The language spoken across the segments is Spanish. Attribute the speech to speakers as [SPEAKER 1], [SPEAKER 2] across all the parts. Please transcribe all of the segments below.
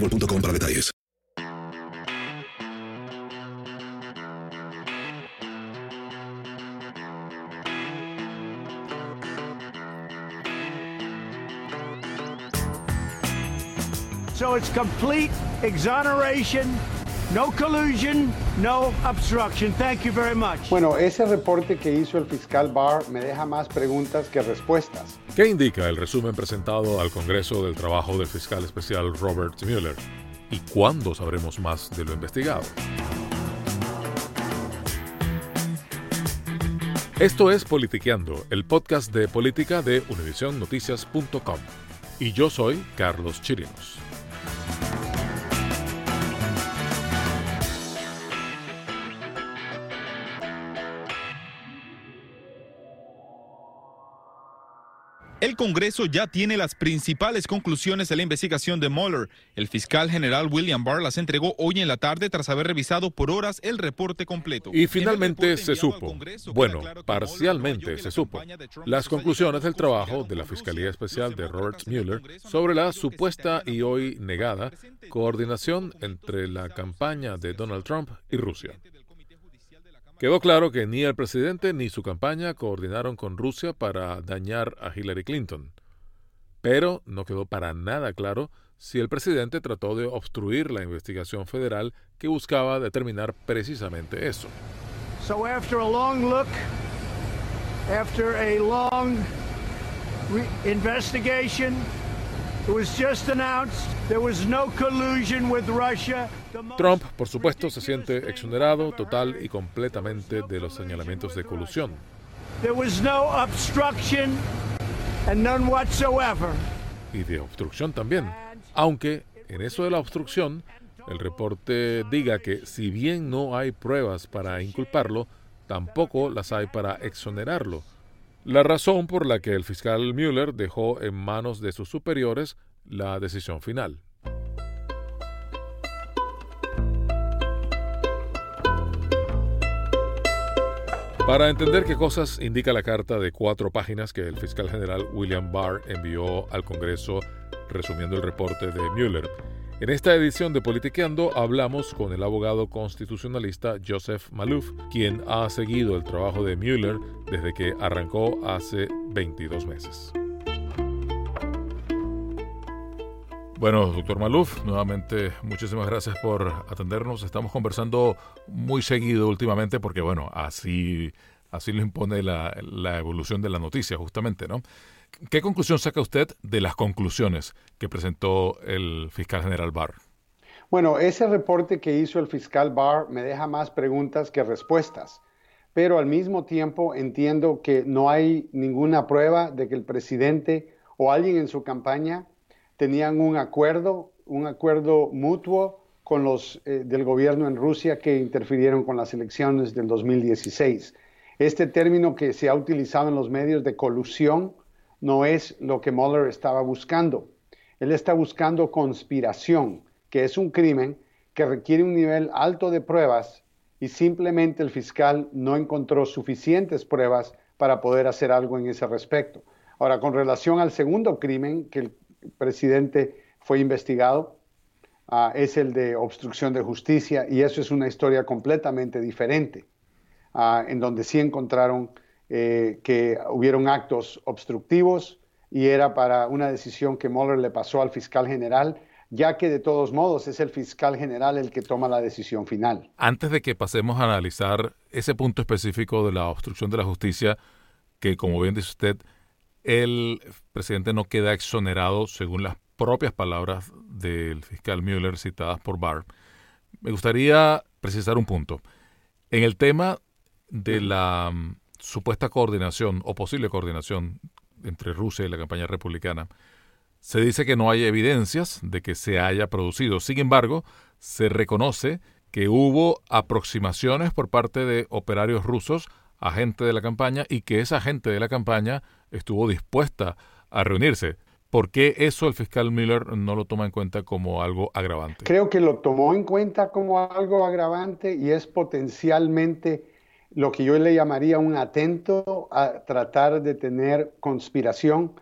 [SPEAKER 1] boostmobile.com para detalles.
[SPEAKER 2] So it's complete exoneration, no collusion, no obstruction. Thank you very much.
[SPEAKER 3] Bueno, ese reporte que hizo el fiscal Barr me deja más preguntas que respuestas.
[SPEAKER 4] ¿Qué indica el resumen presentado al Congreso del trabajo del fiscal especial Robert Mueller? ¿Y cuándo sabremos más de lo investigado? Esto es Politiqueando, el podcast de política de univisionnoticias.com. Y yo soy Carlos Chirinos.
[SPEAKER 5] El Congreso ya tiene las principales conclusiones de la investigación de Mueller. El fiscal general William Barr las entregó hoy en la tarde tras haber revisado por horas el reporte completo.
[SPEAKER 4] Y finalmente se supo, bueno, parcialmente se supo, las conclusiones del trabajo de la Fiscalía Especial de Robert Mueller sobre la supuesta y hoy negada coordinación entre la campaña de Donald Trump y Rusia. Quedó claro que ni el presidente ni su campaña coordinaron con Rusia para dañar a Hillary Clinton. Pero no quedó para nada claro si el presidente trató de obstruir la investigación federal que buscaba determinar precisamente eso.
[SPEAKER 2] So after a long look, after a long investigation,
[SPEAKER 4] Trump, por supuesto, se siente exonerado total y completamente de los señalamientos de colusión.
[SPEAKER 2] There was no obstruction and none whatsoever.
[SPEAKER 4] y de obstrucción también. Aunque en eso de la obstrucción, el reporte diga que si bien no hay pruebas para inculparlo, tampoco las hay para exonerarlo. La razón por la que el fiscal Mueller dejó en manos de sus superiores la decisión final. Para entender qué cosas indica la carta de cuatro páginas que el fiscal general William Barr envió al Congreso resumiendo el reporte de Mueller, en esta edición de Politiqueando hablamos con el abogado constitucionalista Joseph Malouf, quien ha seguido el trabajo de Mueller desde que arrancó hace 22 meses. Bueno, doctor Maluf, nuevamente muchísimas gracias por atendernos. Estamos conversando muy seguido últimamente porque, bueno, así, así lo impone la, la evolución de la noticia, justamente, ¿no?
[SPEAKER 6] ¿Qué conclusión saca usted de las conclusiones que presentó el fiscal general Barr?
[SPEAKER 3] Bueno, ese reporte que hizo el fiscal Barr me deja más preguntas que respuestas, pero al mismo tiempo entiendo que no hay ninguna prueba de que el presidente o alguien en su campaña tenían un acuerdo, un acuerdo mutuo con los eh, del gobierno en Rusia que interfirieron con las elecciones del 2016. Este término que se ha utilizado en los medios de colusión no es lo que Mueller estaba buscando. Él está buscando conspiración, que es un crimen que requiere un nivel alto de pruebas y simplemente el fiscal no encontró suficientes pruebas para poder hacer algo en ese respecto. Ahora, con relación al segundo crimen que el presidente fue investigado, ah, es el de obstrucción de justicia y eso es una historia completamente diferente, ah, en donde sí encontraron eh, que hubieron actos obstructivos y era para una decisión que Mueller le pasó al fiscal general, ya que de todos modos es el fiscal general el que toma la decisión final.
[SPEAKER 6] Antes de que pasemos a analizar ese punto específico de la obstrucción de la justicia, que como bien dice usted, el presidente no queda exonerado según las propias palabras del fiscal Mueller citadas por Barr, me gustaría precisar un punto. En el tema de la supuesta coordinación o posible coordinación entre Rusia y la campaña republicana, se dice que no hay evidencias de que se haya producido. Sin embargo, se reconoce que hubo aproximaciones por parte de operarios rusos a gente de la campaña y que esa gente de la campaña estuvo dispuesta a reunirse. ¿Por qué eso el fiscal Miller no lo toma en cuenta como algo agravante?
[SPEAKER 3] Creo que lo tomó en cuenta como algo agravante y es potencialmente lo que yo le llamaría un atento a tratar de tener conspiración,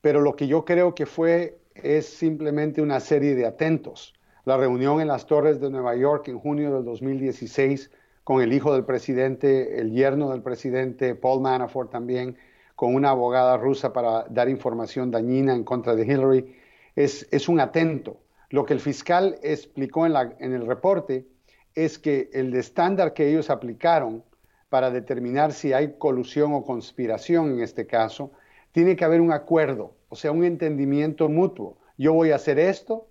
[SPEAKER 3] pero lo que yo creo que fue es simplemente una serie de atentos. La reunión en las Torres de Nueva York en junio del 2016 con el hijo del presidente, el yerno del presidente, Paul Manafort también, con una abogada rusa para dar información dañina en contra de Hillary, es, es un atento. Lo que el fiscal explicó en, la, en el reporte es que el estándar que ellos aplicaron para determinar si hay colusión o conspiración en este caso, tiene que haber un acuerdo, o sea, un entendimiento mutuo. Yo voy a hacer esto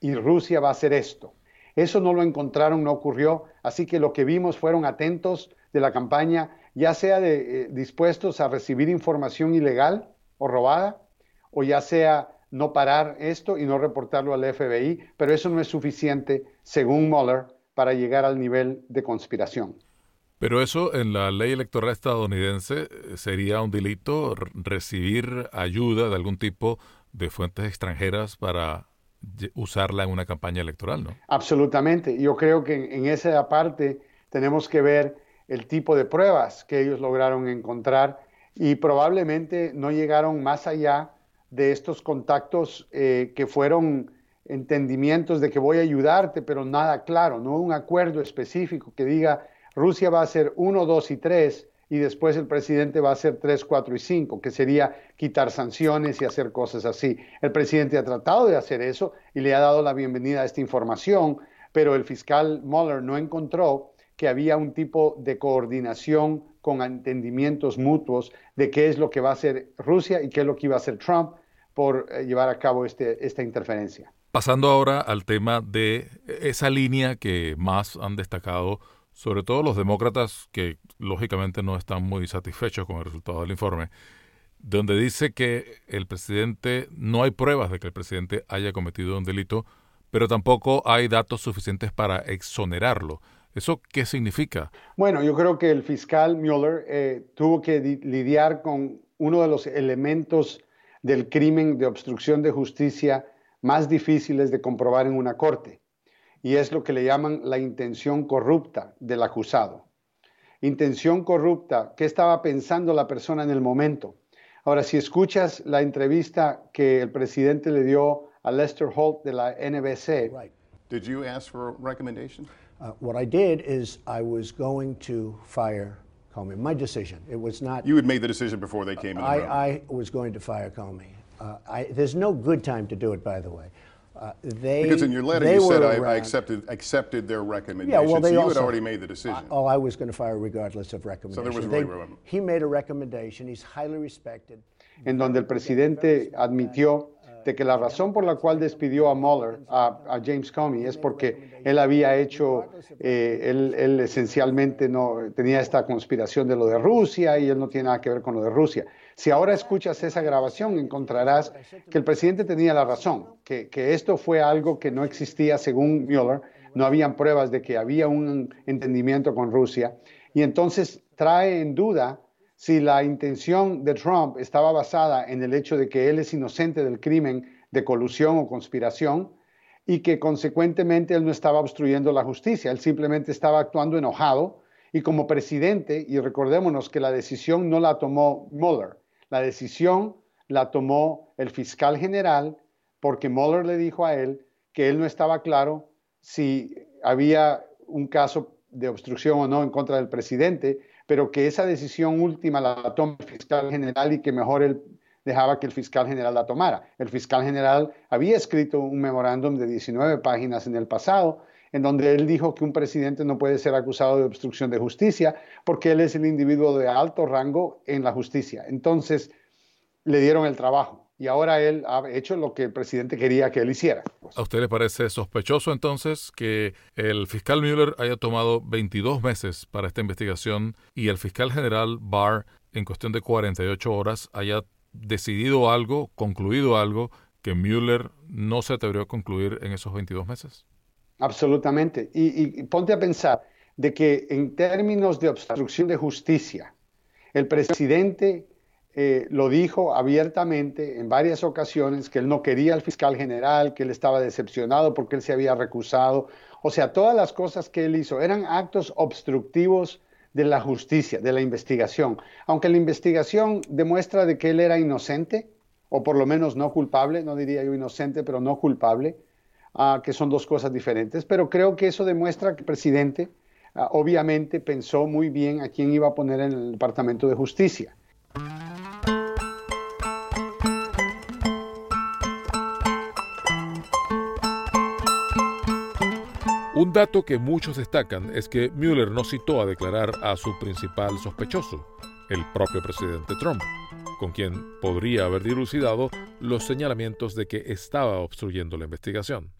[SPEAKER 3] y Rusia va a hacer esto. Eso no lo encontraron, no ocurrió, así que lo que vimos fueron atentos de la campaña, ya sea eh, dispuestos a recibir información ilegal o robada, o ya sea no parar esto y no reportarlo al FBI, pero eso no es suficiente, según Mueller, para llegar al nivel de conspiración.
[SPEAKER 6] Pero eso en la ley electoral estadounidense eh, sería un delito recibir ayuda de algún tipo de fuentes extranjeras para usarla en una campaña electoral, ¿no?
[SPEAKER 3] Absolutamente. Yo creo que en esa parte tenemos que ver el tipo de pruebas que ellos lograron encontrar y probablemente no llegaron más allá de estos contactos eh, que fueron entendimientos de que voy a ayudarte, pero nada claro, no un acuerdo específico que diga Rusia va a ser 1, 2 y 3 y después el presidente va a hacer 3, 4 y 5, que sería quitar sanciones y hacer cosas así. El presidente ha tratado de hacer eso y le ha dado la bienvenida a esta información, pero el fiscal Mueller no encontró que había un tipo de coordinación con entendimientos mutuos de qué es lo que va a hacer Rusia y qué es lo que iba a hacer Trump por eh, llevar a cabo este, esta interferencia.
[SPEAKER 6] Pasando ahora al tema de esa línea que más han destacado sobre todo los demócratas que lógicamente no están muy satisfechos con el resultado del informe, donde dice que el presidente, no hay pruebas de que el presidente haya cometido un delito, pero tampoco hay datos suficientes para exonerarlo. ¿Eso qué significa?
[SPEAKER 3] Bueno, yo creo que el fiscal Mueller eh, tuvo que lidiar con uno de los elementos del crimen de obstrucción de justicia más difíciles de comprobar en una corte y es lo que le llaman la intención corrupta del acusado. Intención corrupta, ¿qué estaba pensando la persona en el momento? Ahora, si escuchas la entrevista que el presidente le dio a Lester Holt de la NBC.
[SPEAKER 7] Right. Did you ask for a recommendation?
[SPEAKER 8] Uh, what I did is I was going to fire Comey. My decision. It was not.
[SPEAKER 7] You had made the decision before they came in. The
[SPEAKER 8] I,
[SPEAKER 7] room.
[SPEAKER 8] I was going to fire Comey. Uh, I, there's no good time to do it, by the way.
[SPEAKER 7] Uh, they, because in your letter you said I, I, accepted accepted their recommendation. Yeah, well, they so you also, had already made the decision.
[SPEAKER 8] oh, I was going to fire regardless of recommendation.
[SPEAKER 7] So there was
[SPEAKER 8] they, He made a recommendation. He's highly respected.
[SPEAKER 3] en donde el presidente admitió de que la razón por la cual despidió a Mueller, a, James Comey, es porque él había hecho, eh, él, esencialmente no tenía esta conspiración de lo de Rusia y él no tiene nada que ver con lo de Rusia. Si ahora escuchas esa grabación, encontrarás que el presidente tenía la razón, que, que esto fue algo que no existía según Mueller, no habían pruebas de que había un entendimiento con Rusia, y entonces trae en duda si la intención de Trump estaba basada en el hecho de que él es inocente del crimen de colusión o conspiración y que consecuentemente él no estaba obstruyendo la justicia, él simplemente estaba actuando enojado y como presidente, y recordémonos que la decisión no la tomó Mueller, la decisión la tomó el fiscal general porque Mueller le dijo a él que él no estaba claro si había un caso de obstrucción o no en contra del presidente pero que esa decisión última la toma el fiscal general y que mejor él dejaba que el fiscal general la tomara. El fiscal general había escrito un memorándum de 19 páginas en el pasado, en donde él dijo que un presidente no puede ser acusado de obstrucción de justicia porque él es el individuo de alto rango en la justicia. Entonces, le dieron el trabajo y ahora él ha hecho lo que el presidente quería que él hiciera.
[SPEAKER 6] ¿A usted le parece sospechoso entonces que el fiscal Mueller haya tomado 22 meses para esta investigación y el fiscal general Barr en cuestión de 48 horas haya decidido algo, concluido algo que Mueller no se atrevió a concluir en esos 22 meses?
[SPEAKER 3] Absolutamente. y ponte a pensar de que en términos de obstrucción de justicia, el presidente eh, lo dijo abiertamente en varias ocasiones que él no quería al fiscal general, que él estaba decepcionado porque él se había recusado. O sea, todas las cosas que él hizo eran actos obstructivos de la justicia, de la investigación. Aunque la investigación demuestra de que él era inocente, o por lo menos no culpable, no diría yo inocente, pero no culpable, ah, que son dos cosas diferentes, pero creo que eso demuestra que el presidente ah, obviamente pensó muy bien a quién iba a poner en el Departamento de Justicia.
[SPEAKER 6] Un dato que muchos destacan es que Mueller no citó a declarar a su principal sospechoso, el propio presidente Trump, con quien podría haber dilucidado los señalamientos de que estaba obstruyendo la investigación.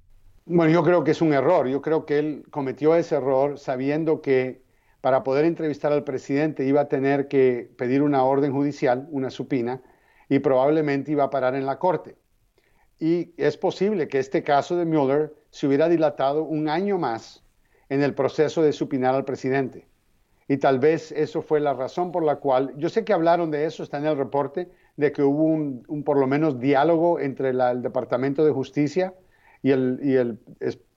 [SPEAKER 3] Bueno, yo creo que es un error. Yo creo que él cometió ese error sabiendo que para poder entrevistar al presidente iba a tener que pedir una orden judicial, una supina, y probablemente iba a parar en la corte. Y es posible que este caso de Mueller se hubiera dilatado un año más en el proceso de supinar al presidente. Y tal vez eso fue la razón por la cual, yo sé que hablaron de eso, está en el reporte, de que hubo un, por lo menos diálogo entre el Departamento de Justicia y el, y el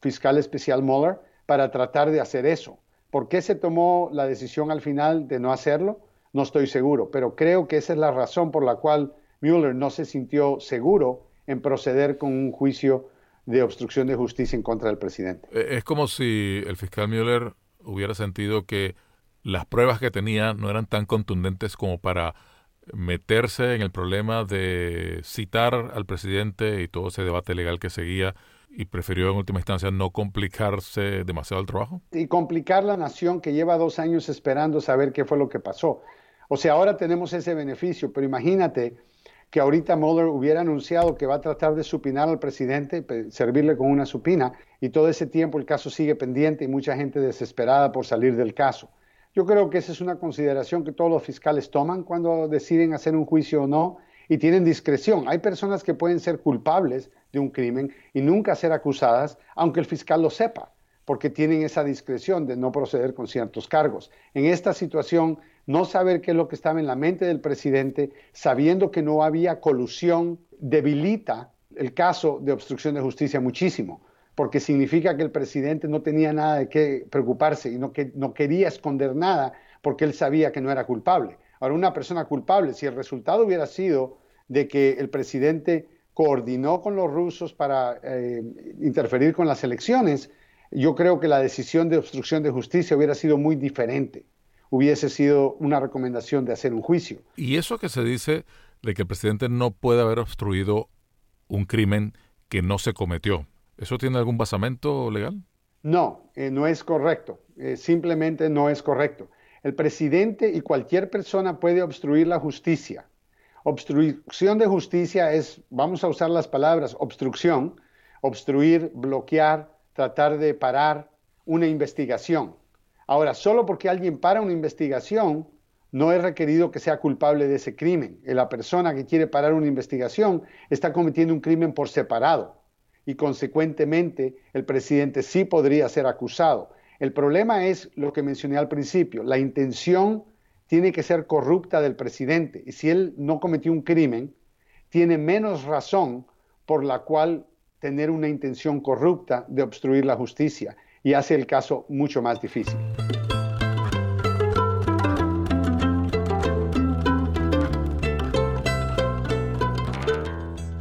[SPEAKER 3] fiscal especial Mueller para tratar de hacer eso. ¿Por qué se tomó la decisión al final de no hacerlo? No estoy seguro, pero creo que esa es la razón por la cual Mueller no se sintió seguro en proceder con un juicio de obstrucción de justicia en contra del presidente.
[SPEAKER 6] Eh, es como si el fiscal Mueller hubiera sentido que las pruebas que tenía no eran tan contundentes como para meterse en el problema de citar al presidente y todo ese debate legal que seguía y prefirió en última instancia no complicarse demasiado el trabajo.
[SPEAKER 3] Y complicar la nación que lleva dos años esperando saber qué fue lo que pasó. O sea, ahora tenemos ese beneficio, pero imagínate que ahorita Mueller hubiera anunciado que va a tratar de supinar al presidente, servirle con una supina, y todo ese tiempo el caso sigue pendiente y mucha gente desesperada por salir del caso. Yo creo que esa es una consideración que todos los fiscales toman cuando deciden hacer un juicio o no y tienen discreción. Hay personas que pueden ser culpables de un crimen y nunca ser acusadas, aunque el fiscal lo sepa, porque tienen esa discreción de no proceder con ciertos cargos. En esta situación, no saber qué es lo que estaba en la mente del presidente, sabiendo que no había colusión, debilita el caso de obstrucción de justicia muchísimo, porque significa que el presidente no tenía nada de qué preocuparse y no, no quería esconder nada porque él sabía que no era culpable. Ahora, una persona culpable, si el resultado hubiera sido de que el presidente coordinó con los rusos para eh, interferir con las elecciones, yo creo que la decisión de obstrucción de justicia hubiera sido muy diferente hubiese sido una recomendación de hacer un juicio.
[SPEAKER 6] Y eso que se dice de que el presidente no puede haber obstruido un crimen que no se cometió, ¿eso tiene algún basamento legal?
[SPEAKER 3] No, eh, no es correcto. Eh, simplemente no es correcto. El presidente y cualquier persona puede obstruir la justicia Obstrucción de justicia es, vamos a usar las palabras, obstrucción, obstruir, bloquear, tratar de parar una investigación. Ahora, solo porque alguien para una investigación, no es requerido que sea culpable de ese crimen. La persona que quiere parar una investigación está cometiendo un crimen por separado y consecuentemente el presidente sí podría ser acusado. El problema es lo que mencioné al principio, la intención tiene que ser corrupta del presidente y si él no cometió un crimen, tiene menos razón por la cual tener una intención corrupta de obstruir la justicia y hace el caso mucho más difícil.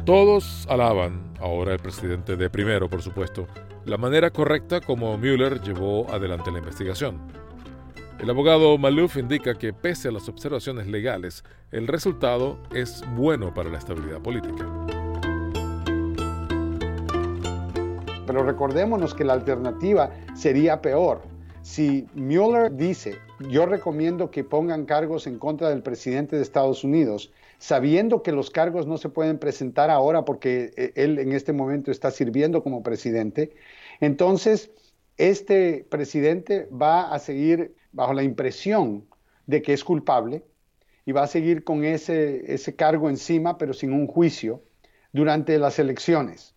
[SPEAKER 6] Todos alaban, ahora el presidente de primero, por supuesto, la manera correcta como Mueller llevó adelante la investigación. El abogado Malouf indica que pese a las observaciones legales, el resultado es bueno para la estabilidad política.
[SPEAKER 3] Pero recordémonos que la alternativa sería peor. Si Mueller dice, yo recomiendo que pongan cargos en contra del presidente de Estados Unidos, sabiendo que los cargos no se pueden presentar ahora porque eh, él en este momento está sirviendo como presidente, entonces este presidente va a seguir bajo la impresión de que es culpable y va a seguir con ese, ese cargo encima, pero sin un juicio, durante las elecciones.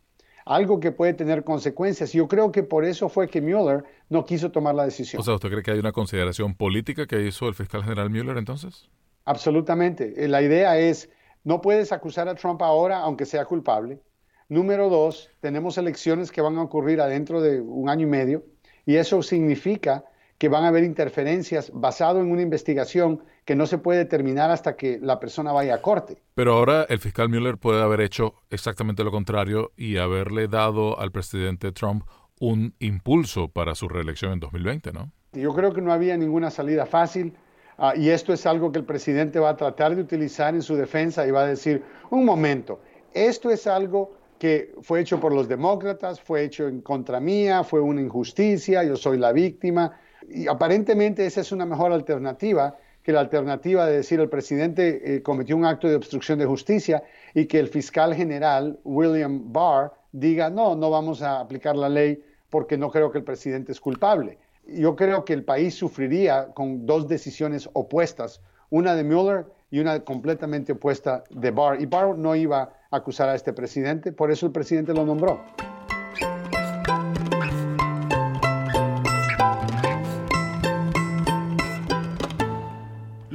[SPEAKER 3] Algo que puede tener consecuencias. Yo creo que por eso fue que Mueller no quiso tomar la decisión.
[SPEAKER 6] O sea, ¿usted cree que hay una consideración política que hizo el fiscal general Mueller entonces?
[SPEAKER 3] Absolutamente. Eh, la idea es, no puedes acusar a Trump ahora aunque sea culpable. Número dos, tenemos elecciones que van a ocurrir adentro de un año y medio y eso significa que van a haber interferencias basado en una investigación que no se puede terminar hasta que la persona vaya a corte.
[SPEAKER 6] Pero ahora el fiscal Mueller puede haber hecho exactamente lo contrario y haberle dado al presidente Trump un impulso para su reelección en 2020, ¿no?
[SPEAKER 3] Yo creo que no había ninguna salida fácil. Ah, y esto es algo que el presidente va a tratar de utilizar en su defensa y va a decir, un momento, esto es algo que fue hecho por los demócratas, fue hecho en contra mía, fue una injusticia, yo soy la víctima. Y aparentemente esa es una mejor alternativa que la alternativa de decir el presidente eh, cometió un acto de obstrucción de justicia y que el fiscal general William Barr diga, no, no vamos a aplicar la ley porque no creo que el presidente es culpable yo creo que el país sufriría con dos decisiones opuestas, una de Mueller y una completamente opuesta de Barr. Y Barr no iba a acusar a este presidente, por eso el presidente lo nombró.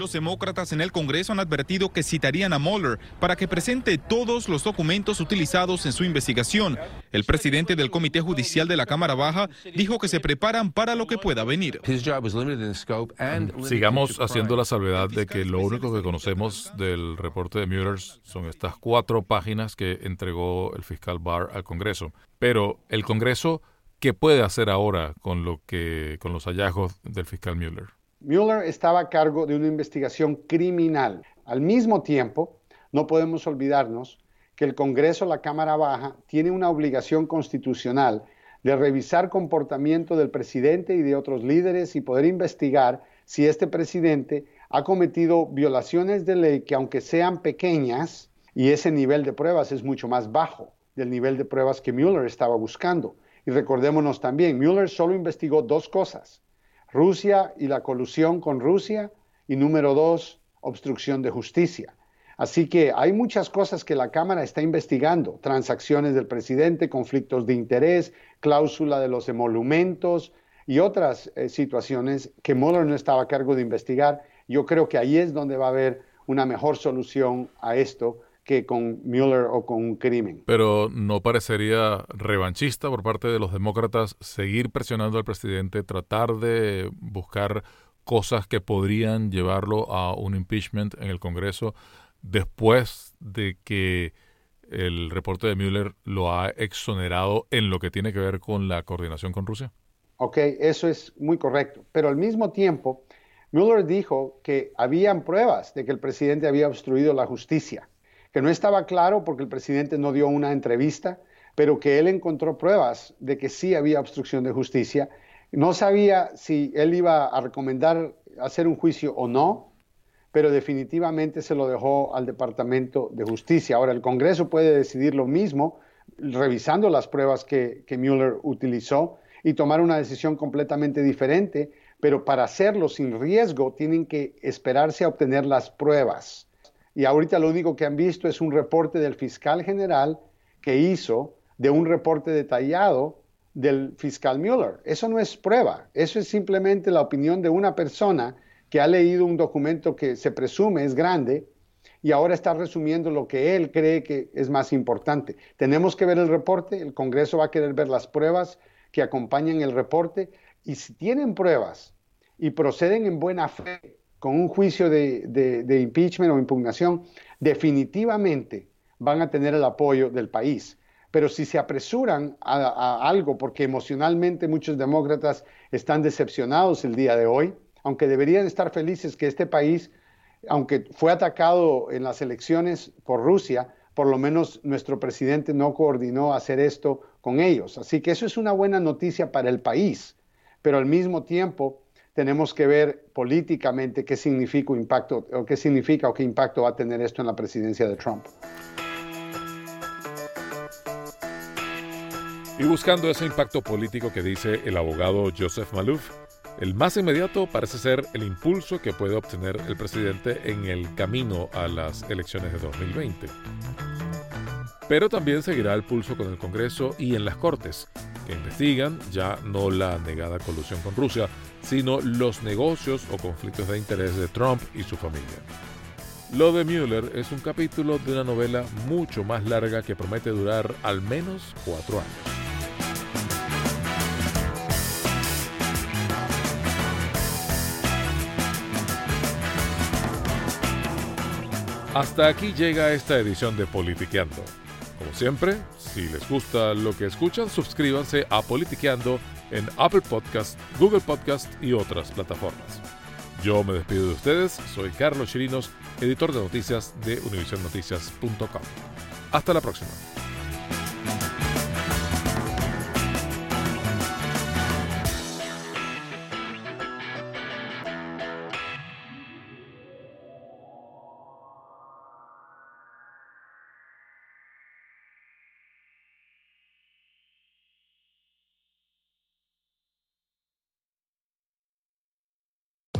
[SPEAKER 5] Los demócratas en el Congreso han advertido que citarían a Mueller para que presente todos los documentos utilizados en su investigación. El presidente del Comité Judicial de la Cámara Baja dijo que se preparan para lo que pueda venir.
[SPEAKER 6] Sigamos haciendo la salvedad de que lo único que conocemos del reporte de Mueller son estas cuatro páginas que entregó el fiscal Barr al Congreso. Pero el Congreso, ¿qué puede hacer ahora con lo que con los hallazgos del fiscal Mueller?
[SPEAKER 3] Mueller estaba a cargo de una investigación criminal. Al mismo tiempo, no podemos olvidarnos que el Congreso, la Cámara Baja, tiene una obligación constitucional de revisar comportamiento del presidente y de otros líderes y poder investigar si este presidente ha cometido violaciones de ley que aunque sean pequeñas, y ese nivel de pruebas es mucho más bajo del nivel de pruebas que Mueller estaba buscando. Y recordémonos también, Mueller solo investigó dos cosas, Rusia y la colusión con Rusia. Y número dos, obstrucción de justicia. Así que hay muchas cosas que la Cámara está investigando, transacciones del presidente, conflictos de interés, cláusula de los emolumentos y otras eh, situaciones que Mueller no estaba a cargo de investigar. Yo creo que ahí es donde va a haber una mejor solución a esto que con Mueller o con un crimen.
[SPEAKER 6] Pero no parecería revanchista por parte de los demócratas seguir presionando al presidente, tratar de buscar cosas que podrían llevarlo a un impeachment en el Congreso después de que el reporte de Mueller lo ha exonerado en lo que tiene que ver con la coordinación con Rusia?
[SPEAKER 3] Ok, eso es muy correcto. Pero al mismo tiempo, Mueller dijo que habían pruebas de que el presidente había obstruido la justicia que no estaba claro porque el presidente no dio una entrevista, pero que él encontró pruebas de que sí había obstrucción de justicia. No sabía si él iba a recomendar hacer un juicio o no, pero definitivamente se lo dejó al Departamento de Justicia. Ahora, el Congreso puede decidir lo mismo, revisando las pruebas que, que Mueller utilizó y tomar una decisión completamente diferente, pero para hacerlo sin riesgo tienen que esperarse a obtener las pruebas. Y ahorita lo único que han visto es un reporte del fiscal general que hizo de un reporte detallado del fiscal Mueller. Eso no es prueba, eso es simplemente la opinión de una persona que ha leído un documento que se presume es grande y ahora está resumiendo lo que él cree que es más importante. Tenemos que ver el reporte, el Congreso va a querer ver las pruebas que acompañan el reporte y si tienen pruebas y proceden en buena fe con un juicio de, impeachment o impugnación, definitivamente van a tener el apoyo del país. Pero si se apresuran a algo porque emocionalmente muchos demócratas están decepcionados el día de hoy, aunque deberían estar felices que este país, aunque fue atacado en las elecciones por Rusia, por lo menos nuestro presidente no coordinó hacer esto con ellos. Así que eso es una buena noticia para el país, pero al mismo tiempo tenemos que ver políticamente qué significa impacto o qué significa o qué impacto va a tener esto en la presidencia de Trump.
[SPEAKER 4] Y buscando ese impacto político que dice el abogado Joseph Malouf, el más inmediato parece ser el impulso que puede obtener el presidente en el camino a las elecciones de 2020. Pero también seguirá el pulso con el Congreso y en las Cortes, que investigan ya no la negada colusión con Rusia, sino los negocios o conflictos de interés de Trump y su familia. Lo de Mueller es un capítulo de una novela mucho más larga que promete durar al menos cuatro años. Hasta aquí llega esta edición de Politiqueando. Siempre, si les gusta lo que escuchan, suscríbanse a Politiqueando en Apple Podcast, Google Podcast y otras plataformas. Yo me despido de ustedes, soy Carlos Chirinos, editor de noticias de univisionnoticias.com. Hasta la próxima.